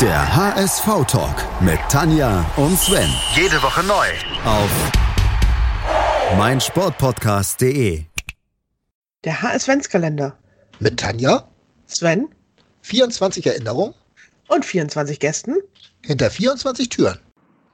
Der HSV-Talk mit Tanja und Sven. Jede Woche neu. Auf meinsportpodcast.de. Der HS-Kalender. Mit Tanja, Sven 24 Erinnerungen und 24 Gästen. hinter 24 Türen.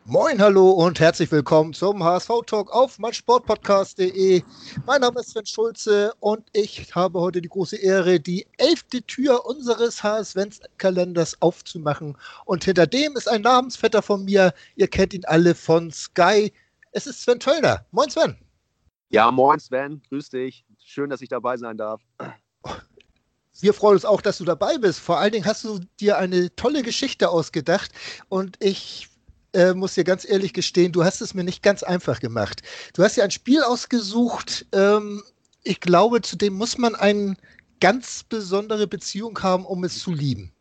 Moin, hallo und herzlich willkommen zum HSV-Talk auf meinsportpodcast.de. Mein Name ist Sven Schulze und ich habe heute die große Ehre, die elfte Tür unseres HS-Kalenders aufzumachen. Und hinter dem ist ein Namensvetter von mir. Ihr kennt ihn alle von Sky. Es ist Sven Töllner. Moin, Sven. Ja, moin Sven, grüß dich. Schön, dass ich dabei sein darf. Wir freuen uns auch, dass du dabei bist. Vor allen Dingen hast du dir eine tolle Geschichte ausgedacht und ich äh, muss dir ganz ehrlich gestehen, du hast es mir nicht ganz einfach gemacht. Du hast dir ein Spiel ausgesucht. Ähm, ich glaube, zu dem muss man eine ganz besondere Beziehung haben, um es zu lieben.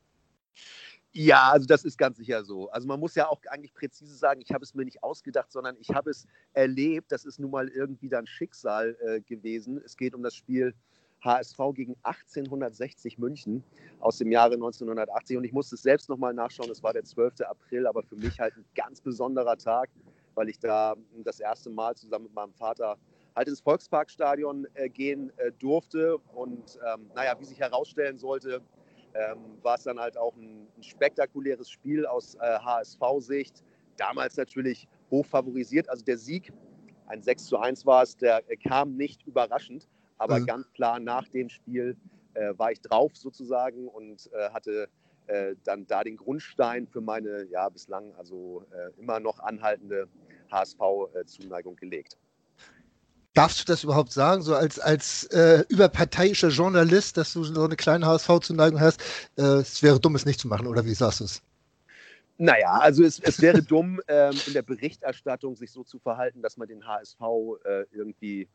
Ja, also das ist ganz sicher so. Also man muss ja auch eigentlich präzise sagen, ich habe es mir nicht ausgedacht, sondern ich habe es erlebt. Das ist nun mal irgendwie dann Schicksal äh, gewesen. Es geht um das Spiel HSV gegen 1860 München aus dem Jahre 1980. Und ich musste es selbst nochmal nachschauen. Es war der 12. April, aber für mich halt ein ganz besonderer Tag, weil ich da das erste Mal zusammen mit meinem Vater halt ins Volksparkstadion äh, gehen äh, durfte. Und ähm, naja, wie sich herausstellen sollte, ähm, war es dann halt auch ein, ein spektakuläres Spiel aus äh, HSV-Sicht. Damals natürlich hoch favorisiert. Also der Sieg, ein 6 zu 1 war es, der äh, kam nicht überraschend. Aber Mhm. ganz klar nach dem Spiel äh, war ich drauf sozusagen und äh, hatte äh, dann da den Grundstein für meine ja bislang also äh, immer noch anhaltende HSV-Zuneigung gelegt. Darfst du das überhaupt sagen, so als, als äh, überparteiischer Journalist, dass du so eine kleine HSV-Zuneigung hast? Äh, es wäre dumm, es nicht zu machen, oder wie sagst du es? Naja, also es, es wäre dumm, ähm, in der Berichterstattung sich so zu verhalten, dass man den HSV äh, irgendwie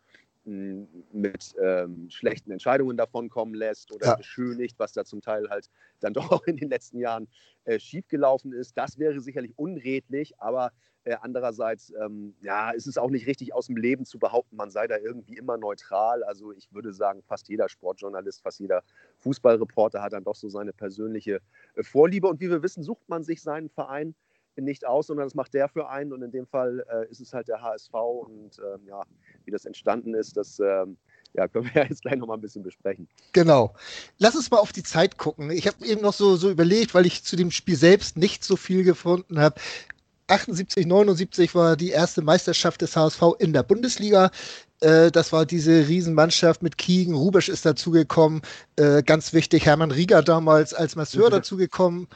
mit ähm, schlechten Entscheidungen davonkommen lässt oder Ja. beschönigt, was da zum Teil halt dann doch auch in den letzten Jahren äh, schiefgelaufen ist. Das wäre sicherlich unredlich, aber äh, andererseits ähm, ja, ist es auch nicht richtig aus dem Leben zu behaupten, man sei da irgendwie immer neutral. Also ich würde sagen, fast jeder Sportjournalist, fast jeder Fußballreporter hat dann doch so seine persönliche äh, Vorliebe. Und wie wir wissen, sucht man sich seinen Verein nicht aus, sondern das macht der Verein. Und in dem Fall äh, ist es halt der HSV. Und ähm, ja, wie das entstanden ist, das ähm, ja, können wir ja jetzt gleich nochmal ein bisschen besprechen. Genau. Lass uns mal auf die Zeit gucken. Ich habe eben noch so, so überlegt, weil ich zu dem Spiel selbst nicht so viel gefunden habe. 78, 79 war die erste Meisterschaft des HSV in der Bundesliga. Äh, das war diese Riesenmannschaft mit Kiegen. Rubesch ist dazugekommen. Äh, ganz wichtig, Hermann Rieger damals als Masseur Mhm. dazugekommen.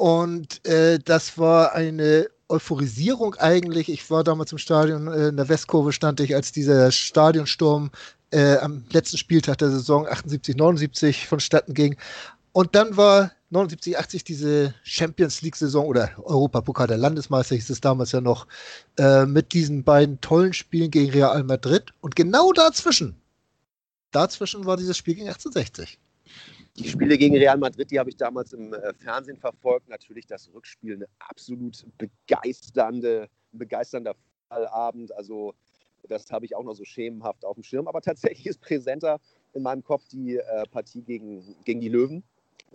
Und äh, das war eine Euphorisierung eigentlich. Ich war damals im Stadion, äh, in der Westkurve stand ich, als dieser Stadionsturm äh, am letzten Spieltag der Saison 78, 79 vonstatten ging. Und dann war 79, 80 diese Champions League-Saison oder Europapokal der Landesmeister hieß es damals ja noch, äh, mit diesen beiden tollen Spielen gegen Real Madrid. Und genau dazwischen, dazwischen war dieses Spiel gegen 1860. Die Spiele gegen Real Madrid, die habe ich damals im äh, Fernsehen verfolgt. Natürlich das Rückspiel, eine absolut begeisternde, begeisternder Fußballabend. Also das habe ich auch noch so schemenhaft auf dem Schirm. Aber tatsächlich ist präsenter in meinem Kopf die äh, Partie gegen, gegen die Löwen.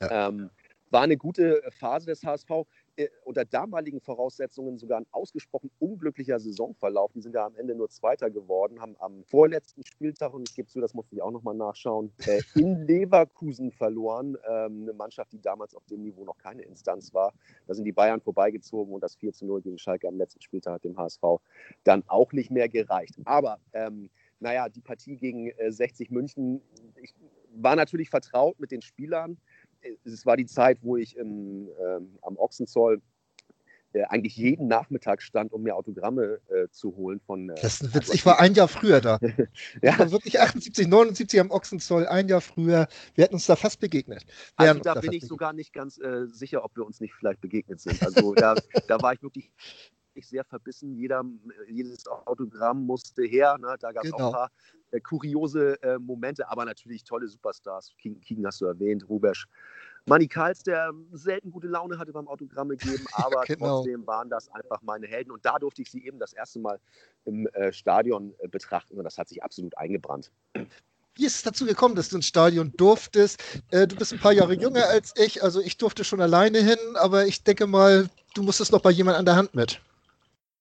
Ähm, war eine gute Phase des HSV. Äh, unter damaligen Voraussetzungen sogar ein ausgesprochen unglücklicher Saisonverlauf. Die sind ja am Ende nur Zweiter geworden, haben am vorletzten Spieltag, und ich gebe zu, das musste ich auch nochmal nachschauen, äh, in Leverkusen verloren. Ähm, eine Mannschaft, die damals auf dem Niveau noch keine Instanz war. Da sind die Bayern vorbeigezogen und das 4 zu 0 gegen Schalke am letzten Spieltag hat dem HSV dann auch nicht mehr gereicht. Aber ähm, naja, die Partie gegen äh, 60 München, ich war natürlich vertraut mit den Spielern. Es war die Zeit, wo ich im, ähm, am Ochsenzoll äh, eigentlich jeden Nachmittag stand, um mir Autogramme äh, zu holen von. Äh, Das ist ein Witz. Ich war ein Jahr früher da. Ich ja, war wirklich 78, 79 am Ochsenzoll, ein Jahr früher. Wir hätten uns da fast begegnet. also Wären uns da fast bin ich begegnet. sogar nicht ganz äh, sicher, ob wir uns nicht vielleicht begegnet sind. Also da, da war ich wirklich sehr verbissen. Jeder, jedes Autogramm musste her. Ne? Da gab es auch Genau. ein paar äh, kuriose äh, Momente, aber natürlich tolle Superstars. King, King hast du erwähnt, Rubesch. Manny Karls, der selten gute Laune hatte beim Autogramme geben, aber Genau. trotzdem waren das einfach meine Helden. Und da durfte ich sie eben das erste Mal im äh, Stadion äh, betrachten und das hat sich absolut eingebrannt. wie ist es dazu gekommen, dass du ins Stadion durftest? Äh, du bist ein paar Jahre jünger als ich, also ich durfte schon alleine hin, aber ich denke mal, du musstest noch bei jemand an der Hand mit.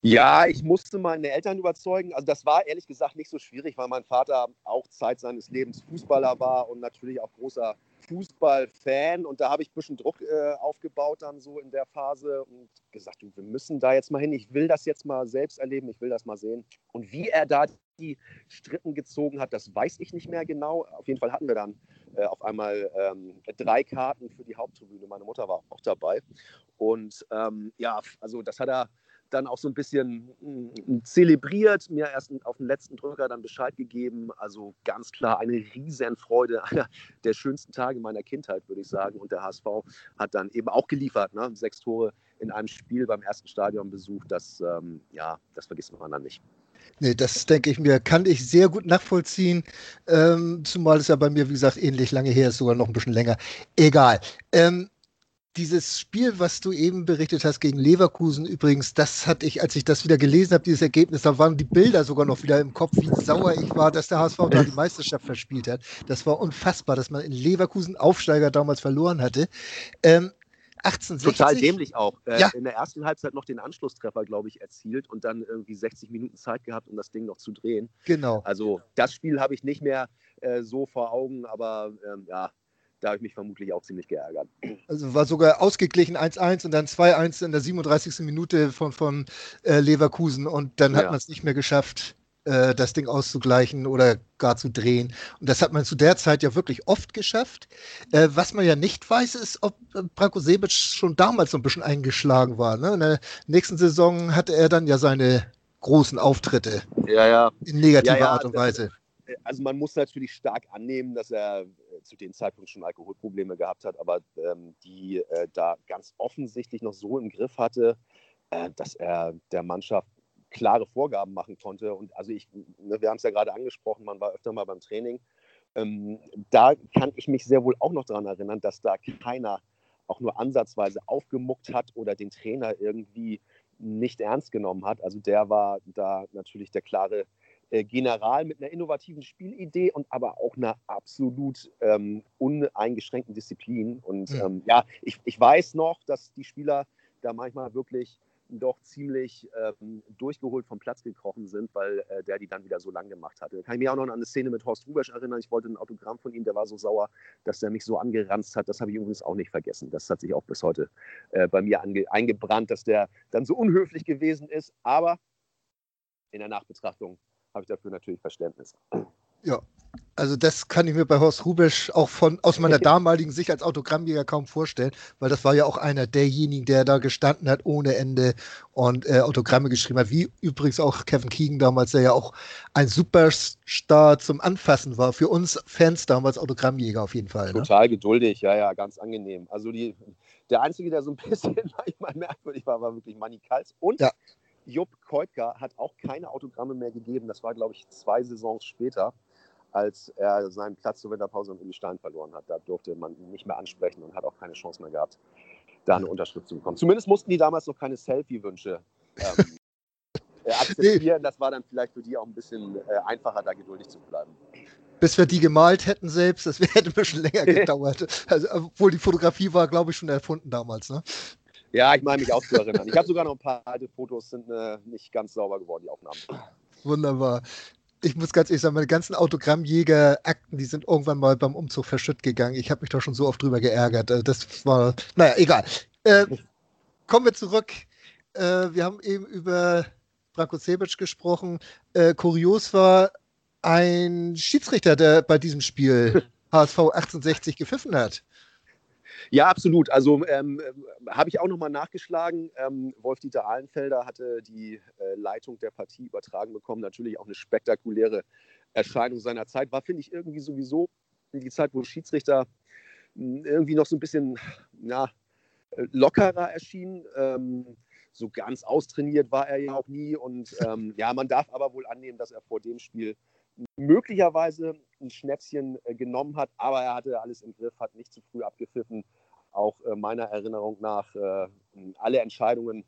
Ja, ich musste meine Eltern überzeugen. Also das war ehrlich gesagt nicht so schwierig, weil mein Vater auch Zeit seines Lebens Fußballer war und natürlich auch großer Fußballfan. Und da habe ich ein bisschen Druck äh, aufgebaut dann so in der Phase und gesagt, du, wir müssen da jetzt mal hin. Ich will das jetzt mal selbst erleben, ich will das mal sehen. Und wie er da die Stritten gezogen hat, das weiß ich nicht mehr genau. Auf jeden Fall hatten wir dann äh, auf einmal ähm, drei Karten für die Haupttribüne. Meine Mutter war auch dabei. Und ähm, ja, also das hat er dann auch so ein bisschen mm, zelebriert, mir erst auf den letzten Drücker dann Bescheid gegeben. Also ganz klar eine Riesenfreude, einer der schönsten Tage meiner Kindheit, würde ich sagen. Und der HSV hat dann eben auch geliefert, ne? sechs Tore in einem Spiel beim ersten Stadionbesuch. Das, ähm, ja, das vergisst man dann nicht. Nee, das denke ich mir, kann ich sehr gut nachvollziehen. Ähm, zumal es ja bei mir, wie gesagt, ähnlich lange her ist, sogar noch ein bisschen länger. Egal. Ähm, dieses Spiel, was du eben berichtet hast gegen Leverkusen, übrigens, das hatte ich, als ich das wieder gelesen habe, dieses Ergebnis, da waren die Bilder sogar noch wieder im Kopf, wie sauer ich war, dass der HSV da die Meisterschaft verspielt hat. Das war unfassbar, dass man in Leverkusen Aufsteiger damals verloren hatte. Ähm, 1860. Total dämlich auch. Äh, ja. In der ersten Halbzeit noch den Anschlusstreffer, glaube ich, erzielt und dann irgendwie 60 Minuten Zeit gehabt, um das Ding noch zu drehen. Genau. Also das Spiel habe ich nicht mehr äh, so vor Augen, aber ähm, ja, da habe ich mich vermutlich auch ziemlich geärgert. Also war sogar ausgeglichen 1-1 und dann 2-1 in der 37. Minute von, von äh, Leverkusen und dann hat ja. man es nicht mehr geschafft, äh, das Ding auszugleichen oder gar zu drehen. Und das hat man zu der Zeit ja wirklich oft geschafft. Äh, was man ja nicht weiß, ist, ob Branko Sebic schon damals so ein bisschen eingeschlagen war. Ne? In der nächsten Saison hatte er dann ja seine großen Auftritte. Ja, ja. In negativer ja, ja, Art und Weise also man muss natürlich stark annehmen, dass er äh, zu dem Zeitpunkt schon Alkoholprobleme gehabt hat, aber ähm, die äh, da ganz offensichtlich noch so im Griff hatte, äh, dass er der Mannschaft klare Vorgaben machen konnte. Und also ich, ne, wir haben es ja gerade angesprochen, man war öfter mal beim Training. Ähm, da kann ich mich sehr wohl auch noch daran erinnern, dass da keiner auch nur ansatzweise aufgemuckt hat oder den Trainer irgendwie nicht ernst genommen hat. Also der war da natürlich der klare General mit einer innovativen Spielidee und aber auch einer absolut ähm, uneingeschränkten Disziplin. Und mhm. ähm, ja, ich, ich weiß noch, dass die Spieler da manchmal wirklich doch ziemlich ähm, durchgeholt vom Platz gekrochen sind, weil äh, der die dann wieder so lang gemacht hatte. Kann ich mich auch noch an eine Szene mit Horst Rubesch erinnern. Ich wollte ein Autogramm von ihm, der war so sauer, dass er mich so angeranzt hat. Das habe ich übrigens auch nicht vergessen. Das hat sich auch bis heute äh, bei mir eingebrannt, dass der dann so unhöflich gewesen ist. Aber in der Nachbetrachtung habe ich dafür natürlich Verständnis. Ja, also das kann ich mir bei Horst Rubesch auch von aus meiner damaligen Sicht als Autogrammjäger kaum vorstellen, weil das war ja auch einer derjenigen, der da gestanden hat ohne Ende und äh, Autogramme geschrieben hat, wie übrigens auch Kevin Keegan damals, der ja auch ein Superstar zum Anfassen war. Für uns Fans damals Autogrammjäger auf jeden Fall. Ne? Total geduldig, ja, ja, ganz angenehm. Also die, der Einzige, der so ein bisschen manchmal merkwürdig war, war wirklich Manny Kals und ja. Jupp Koitka hat auch keine Autogramme mehr gegeben. Das war, glaube ich, zwei Saisons später, als er seinen Platz zur Winterpause im Uli Stein verloren hat. Da durfte man ihn nicht mehr ansprechen und hat auch keine Chance mehr gehabt, da eine Unterschrift zu bekommen. Zumindest mussten die damals noch keine Selfie-Wünsche ähm, äh, akzeptieren. Das war dann vielleicht für die auch ein bisschen äh, einfacher, da geduldig zu bleiben bis wir die gemalt hätten selbst, das hätte ein bisschen länger gedauert. Also, obwohl die Fotografie war, glaube ich, schon erfunden damals. Ne? Ja, ich meine mich auch zu erinnern. Ich habe sogar noch ein paar alte Fotos, sind äh, nicht ganz sauber geworden, die Aufnahmen. Wunderbar. Ich muss ganz ehrlich sagen, meine ganzen Autogrammjäger-Akten, die sind irgendwann mal beim Umzug verschütt gegangen. Ich habe mich da schon so oft drüber geärgert. Äh, das war, naja, egal. Äh, kommen wir zurück. Äh, wir haben eben über Branko Sebic gesprochen. Äh, kurios war ein Schiedsrichter, der bei diesem Spiel HSV 1860 gepfiffen hat. Ja, absolut. Also ähm, habe ich auch nochmal nachgeschlagen. Ähm, Wolf-Dieter Ahlenfelder hatte die äh, Leitung der Partie übertragen bekommen. Natürlich auch eine spektakuläre Erscheinung seiner Zeit. War, finde ich, irgendwie sowieso die Zeit, wo Schiedsrichter hm, irgendwie noch so ein bisschen ja, lockerer erschienen. Ähm, so ganz austrainiert war er ja auch nie. Und ähm, ja, man darf aber wohl annehmen, dass er vor dem Spiel möglicherweise ein Schnäpschen äh, genommen hat, aber er hatte alles im Griff, hat nicht zu früh abgepfiffen. Auch äh, meiner Erinnerung nach äh, alle Entscheidungen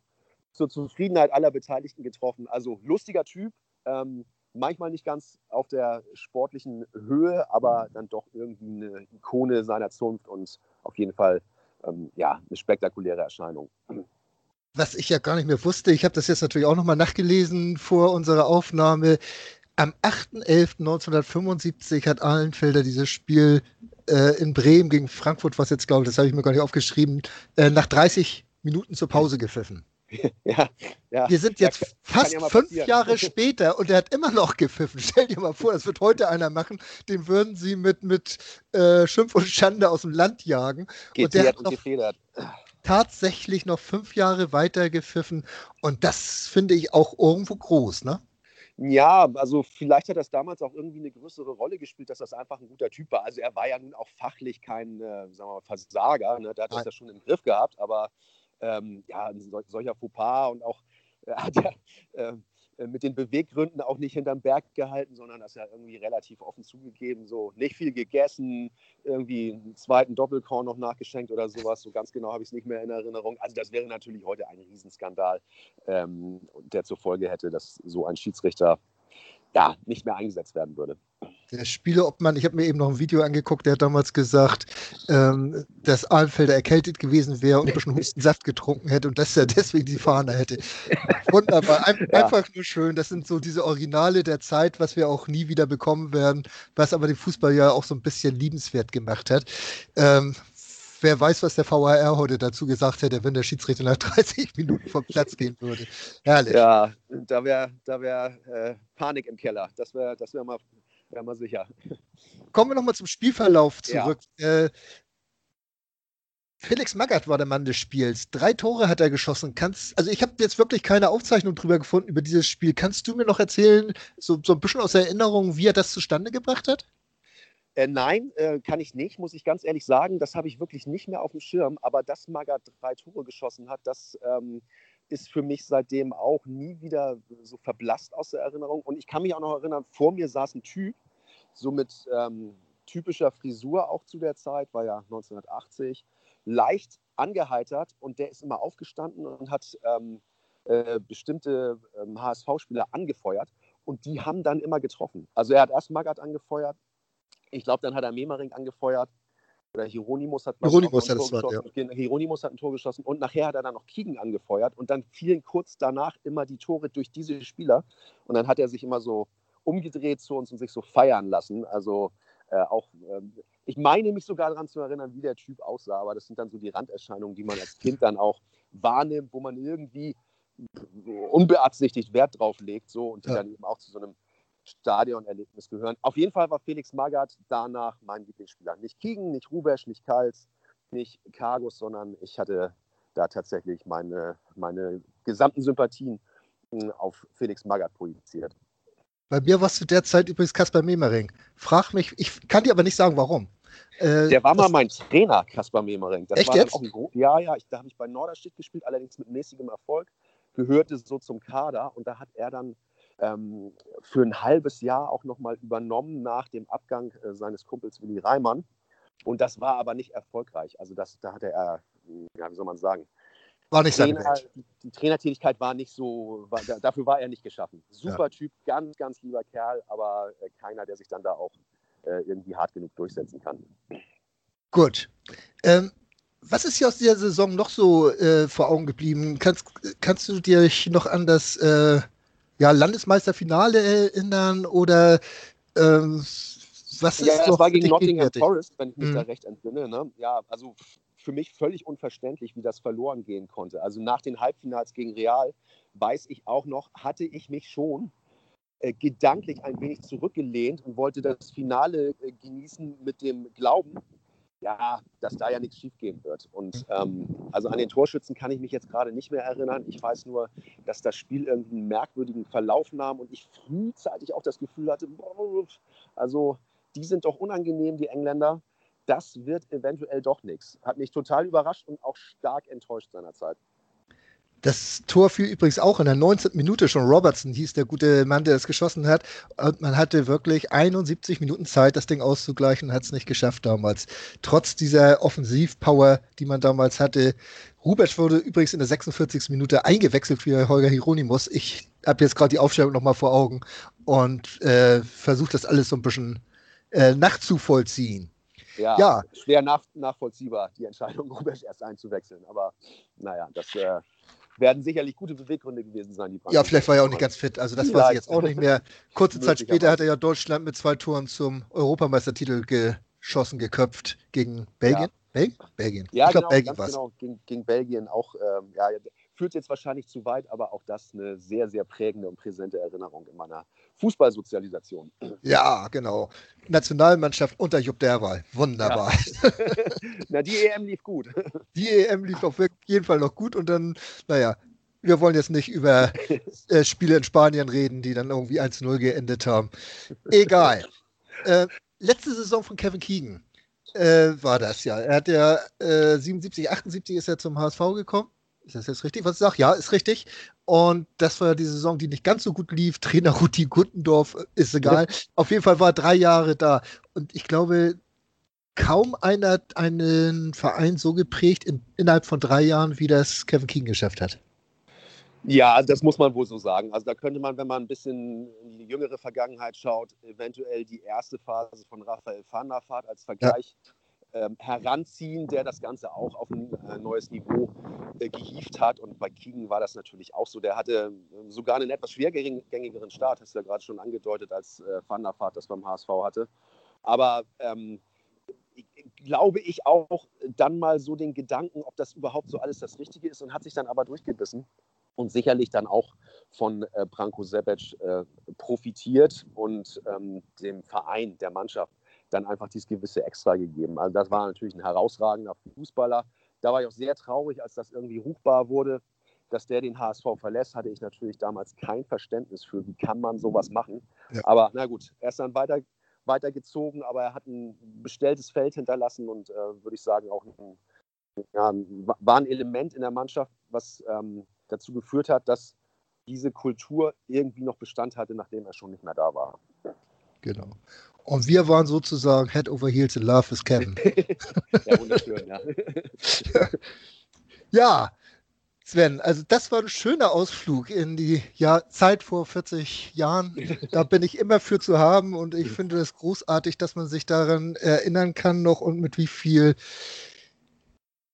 zur Zufriedenheit aller Beteiligten getroffen. Also lustiger Typ, ähm, manchmal nicht ganz auf der sportlichen Höhe, aber dann doch irgendwie eine Ikone seiner Zunft und auf jeden Fall ähm, ja, eine spektakuläre Erscheinung. Was ich ja gar nicht mehr wusste, ich habe das jetzt natürlich auch nochmal nachgelesen vor unserer Aufnahme. Am 8.11.1975 hat Ahlenfelder dieses Spiel äh, in Bremen gegen Frankfurt, was jetzt glaube ich, das habe ich mir gar nicht aufgeschrieben, äh, nach 30 Minuten zur Pause gepfiffen. Ja, ja. Wir sind jetzt Ja, fast ja fünf. Jahre später und er hat immer noch gepfiffen. Stell dir mal vor, das wird heute einer machen, den würden sie mit, mit äh, Schimpf und Schande aus dem Land jagen. Und der hat und noch gefedert. tatsächlich noch fünf Jahre weiter gepfiffen. Und das finde ich auch irgendwo groß, ne? Ja, also vielleicht hat das damals auch irgendwie eine größere Rolle gespielt, dass das einfach ein guter Typ war. Also er war ja nun auch fachlich kein, äh, sagen wir mal, Versager. Ne? Der hat das Nein. ja schon im Griff gehabt, aber ähm, ja, ein sol solcher Fauxpas und auch er hat ja äh, mit den Beweggründen auch nicht hinterm Berg gehalten, sondern das ja irgendwie relativ offen zugegeben. So nicht viel gegessen, irgendwie einen zweiten Doppelkorn noch nachgeschenkt oder sowas. So ganz genau habe ich es nicht mehr in Erinnerung. Also das wäre natürlich heute ein Riesenskandal, ähm, der zur Folge hätte, dass so ein Schiedsrichter ja, nicht mehr eingesetzt werden würde. Der Spieleobmann, ich habe mir eben noch ein Video angeguckt, der hat damals gesagt, ähm, dass Ahlenfelder erkältet gewesen wäre und ein bisschen Hustensaft getrunken hätte und dass er deswegen die Fahne hätte. Wunderbar, Ein, Ja. einfach nur schön. Das sind so diese Originale der Zeit, was wir auch nie wieder bekommen werden, was aber den Fußball ja auch so ein bisschen liebenswert gemacht hat. Ähm, wer weiß, was der VAR heute dazu gesagt hätte, wenn der Schiedsrichter nach 30 Minuten vom Platz gehen würde. Herrlich. Ja, da wäre da wär, äh, Panik im Keller. Das wäre das wär mal, wär mal sicher. Kommen wir nochmal zum Spielverlauf Ja. zurück. Äh, Felix Magath war der Mann des Spiels. Drei Tore hat er geschossen. Kannst, also ich habe jetzt wirklich keine Aufzeichnung drüber gefunden über dieses Spiel. Kannst du mir noch erzählen, so, so ein bisschen aus Erinnerung, wie er das zustande gebracht hat? Äh, nein, äh, kann ich nicht, muss ich ganz ehrlich sagen. Das habe ich wirklich nicht mehr auf dem Schirm. Aber dass Magat drei Tore geschossen hat, das ähm, ist für mich seitdem auch nie wieder so verblasst aus der Erinnerung. Und ich kann mich auch noch erinnern, vor mir saß ein Typ, so mit ähm, typischer Frisur auch zu der Zeit, war ja 1980, leicht angeheitert und der ist immer aufgestanden und hat ähm, äh, bestimmte ähm, HSV-Spieler angefeuert und die haben dann immer getroffen. Also er hat erst Magath angefeuert, ich glaube, dann hat er Memering angefeuert. Oder Hieronymus hat, Hieronymus hat Tor geschossen. Genau, Hieronymus hat ein Tor geschossen und nachher hat er dann noch Kiegen angefeuert und dann fielen kurz danach immer die Tore durch diese Spieler und dann hat er sich immer so umgedreht zu uns und sich so feiern lassen. Also äh, auch, ähm, ich meine mich sogar daran zu erinnern, wie der Typ aussah, aber das sind dann so die Randerscheinungen, die man als Kind dann auch wahrnimmt, wo man irgendwie unbeabsichtigt Wert drauf legt so, und die Ja. dann eben auch zu so einem Stadionerlebnis gehören. Auf jeden Fall war Felix Magath danach mein Lieblingsspieler. Nicht Kiegen, nicht Rubesch, nicht Kals, nicht Kargus, sondern ich hatte da tatsächlich meine, meine gesamten Sympathien mh, auf Felix Magath projiziert. Bei mir warst du derzeit übrigens Kaspar Memering. Frag mich, ich kann dir aber nicht sagen, warum. Äh, Der war mal mein Trainer, Kaspar Memering. Das Echt war jetzt? Auch ein Gro- ja, ja, ich, da habe ich bei Norderstedt gespielt, allerdings mit mäßigem Erfolg. Gehörte so zum Kader und da hat er dann ähm, für ein halbes Jahr auch nochmal übernommen nach dem Abgang äh, seines Kumpels Willi Reimann. Und das war aber nicht erfolgreich. Also das, da hatte er, mh, ja, wie soll man sagen, war nicht seine Trainer, Welt. die, Trainertätigkeit war nicht so, war, da, dafür war er nicht geschaffen. Super Typ, ganz, ganz lieber Kerl, aber äh, keiner, der sich dann da auch äh, irgendwie hart genug durchsetzen kann. Gut. Ähm, was ist hier aus dieser Saison noch so äh, vor Augen geblieben? Kannst, kannst du dich noch an das äh, ja, Landesmeisterfinale erinnern oder ähm, was ist Ja, das war gegen Nottingham? Forest, wenn ich mich Mhm. da recht entsinne. Ne? Ja, also für mich völlig unverständlich, wie das verloren gehen konnte. Also nach den Halbfinals gegen Real weiß ich auch noch, hatte ich mich schon äh, gedanklich ein wenig zurückgelehnt und wollte das Finale äh, genießen mit dem Glauben, ja, dass da ja nichts schiefgehen wird. Und ähm, also an den Torschützen kann ich mich jetzt gerade nicht mehr erinnern. Ich weiß nur, dass das Spiel irgendwie einen merkwürdigen Verlauf nahm und ich frühzeitig auch das Gefühl hatte, boah, also die sind doch unangenehm, die Engländer. Das wird eventuell doch nichts. Hat mich total überrascht und auch stark enttäuscht seinerzeit. Das Tor fiel übrigens auch in der 19. Minute schon. Robertson hieß der gute Mann, der das geschossen hat. Und man hatte wirklich 71 Minuten Zeit, das Ding auszugleichen, hat es nicht geschafft damals. Trotz dieser Offensivpower, die man damals hatte. Rubesch wurde übrigens in der 46. Minute eingewechselt für Holger Hieronymus. Ich habe jetzt gerade die Aufstellung nochmal vor Augen und äh, versuche das alles so ein bisschen äh, nachzuvollziehen. Ja, ja. schwer nach, nachvollziehbar, die Entscheidung, Rubesch erst einzuwechseln. Aber naja, das äh, werden sicherlich gute Beweggründe gewesen sein, die Ja, vielleicht war er auch nicht ganz fit. Also das weiß ich jetzt auch nicht mehr. Kurze Zeit später hat er ja Deutschland mit zwei Toren zum Europameistertitel geschossen, geköpft gegen Belgien. Ja. Bel Belgien. Ja, ich glaube, genau, Belgien war genau, gegen, gegen, Belgien auch. Ähm, ja, führt jetzt wahrscheinlich zu weit, aber auch das eine sehr, sehr prägende und präsente Erinnerung in meiner Fußballsozialisation. Ja, genau. Nationalmannschaft unter Jupp Derwal. Wunderbar. Ja. Na, die EM lief gut. Die EM lief auf jeden Fall noch gut und dann, naja, wir wollen jetzt nicht über äh, Spiele in Spanien reden, die dann irgendwie 1-0 geendet haben. Egal. Äh, letzte Saison von Kevin Keegan äh, war das ja. Er hat ja 77, 78 ist er zum HSV gekommen ist das jetzt richtig, was ich sage? Ja, ist richtig. Und das war ja die Saison, die nicht ganz so gut lief. Trainer Ruti Guttendorf, äh, ist egal. Auf jeden Fall war er drei Jahre da. Und ich glaube, kaum einer hat einen Verein so geprägt in, innerhalb von drei Jahren, wie das Kevin King geschafft hat. Ja, das muss man wohl so sagen. Also da könnte man, wenn man ein bisschen in die jüngere Vergangenheit schaut, eventuell die erste Phase von Raphael van der Vaart als Vergleich ja ähm, heranziehen, der das Ganze auch auf ein äh, neues Niveau äh, gehievt hat. Und bei Keegan war das natürlich auch so. Der hatte äh, sogar einen etwas schwergängigeren Start, hast du ja gerade schon angedeutet, als äh, Van der Vaart das beim HSV hatte. Aber ähm, glaube ich auch dann mal so den Gedanken, ob das überhaupt so alles das Richtige ist und hat sich dann aber durchgebissen und sicherlich dann auch von äh, Branko Sebec äh, profitiert und ähm, dem Verein, der Mannschaft dann einfach dieses gewisse Extra gegeben. Also das war natürlich ein herausragender Fußballer. Da war ich auch sehr traurig, als das irgendwie ruchbar wurde, dass der den HSV verlässt, hatte ich natürlich damals kein Verständnis für, wie kann man sowas machen. Ja. Aber na gut, er ist dann weiter, weitergezogen, aber er hat ein bestelltes Feld hinterlassen und äh, würde ich sagen auch ein, ja, war ein Element in der Mannschaft, was ähm, dazu geführt hat, dass diese Kultur irgendwie noch Bestand hatte, nachdem er schon nicht mehr da war. Genau. Und wir waren sozusagen Head over Heels in Love with Kevin. ja, wunderschön, ja. ja, Sven, also das war ein schöner Ausflug in die ja, Zeit vor 40 Jahren. Da bin ich immer für zu haben und ich finde es großartig, dass man sich daran erinnern kann noch und mit wie viel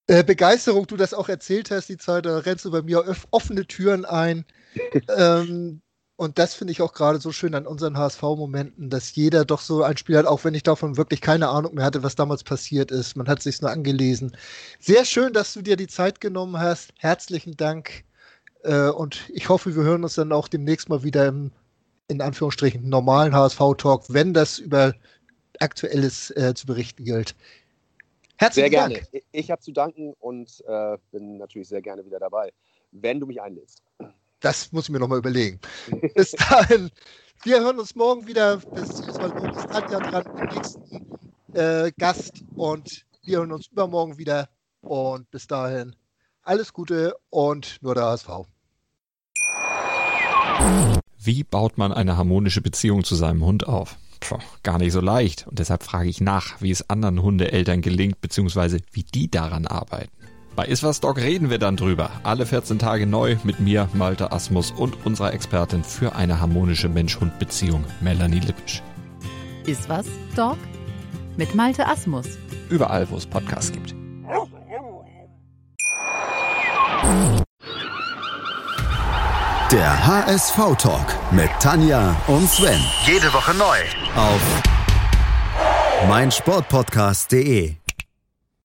äh, Begeisterung du das auch erzählt hast, die Zeit, da rennst du bei mir offene Türen ein. ähm, und das finde ich auch gerade so schön an unseren HSV-Momenten, dass jeder doch so ein Spiel hat, auch wenn ich davon wirklich keine Ahnung mehr hatte, was damals passiert ist. Man hat sich nur angelesen. Sehr schön, dass du dir die Zeit genommen hast. Herzlichen Dank. Äh, und ich hoffe, wir hören uns dann auch demnächst mal wieder im, in Anführungsstrichen, normalen HSV-Talk, wenn das über Aktuelles äh, zu berichten gilt. Herzlichen sehr Dank. gerne. Ich habe zu danken und äh, bin natürlich sehr gerne wieder dabei, wenn du mich einlädst. Das muss ich mir nochmal überlegen. Bis dahin, wir hören uns morgen wieder. Bis ist Tanja dran, den nächsten äh, Gast. Und wir hören uns übermorgen wieder. Und bis dahin, alles Gute und nur der HSV. Wie baut man eine harmonische Beziehung zu seinem Hund auf? Puh, gar nicht so leicht. Und deshalb frage ich nach, wie es anderen Hundeeltern gelingt, beziehungsweise wie die daran arbeiten. Bei Iswas Dog reden wir dann drüber. Alle 14 Tage neu mit mir, Malte Asmus und unserer Expertin für eine harmonische Mensch-Hund-Beziehung, Melanie Lippisch. Iswas Dog mit Malte Asmus. Überall, wo es Podcasts gibt. Der HSV-Talk mit Tanja und Sven. Jede Woche neu. Auf meinsportpodcast.de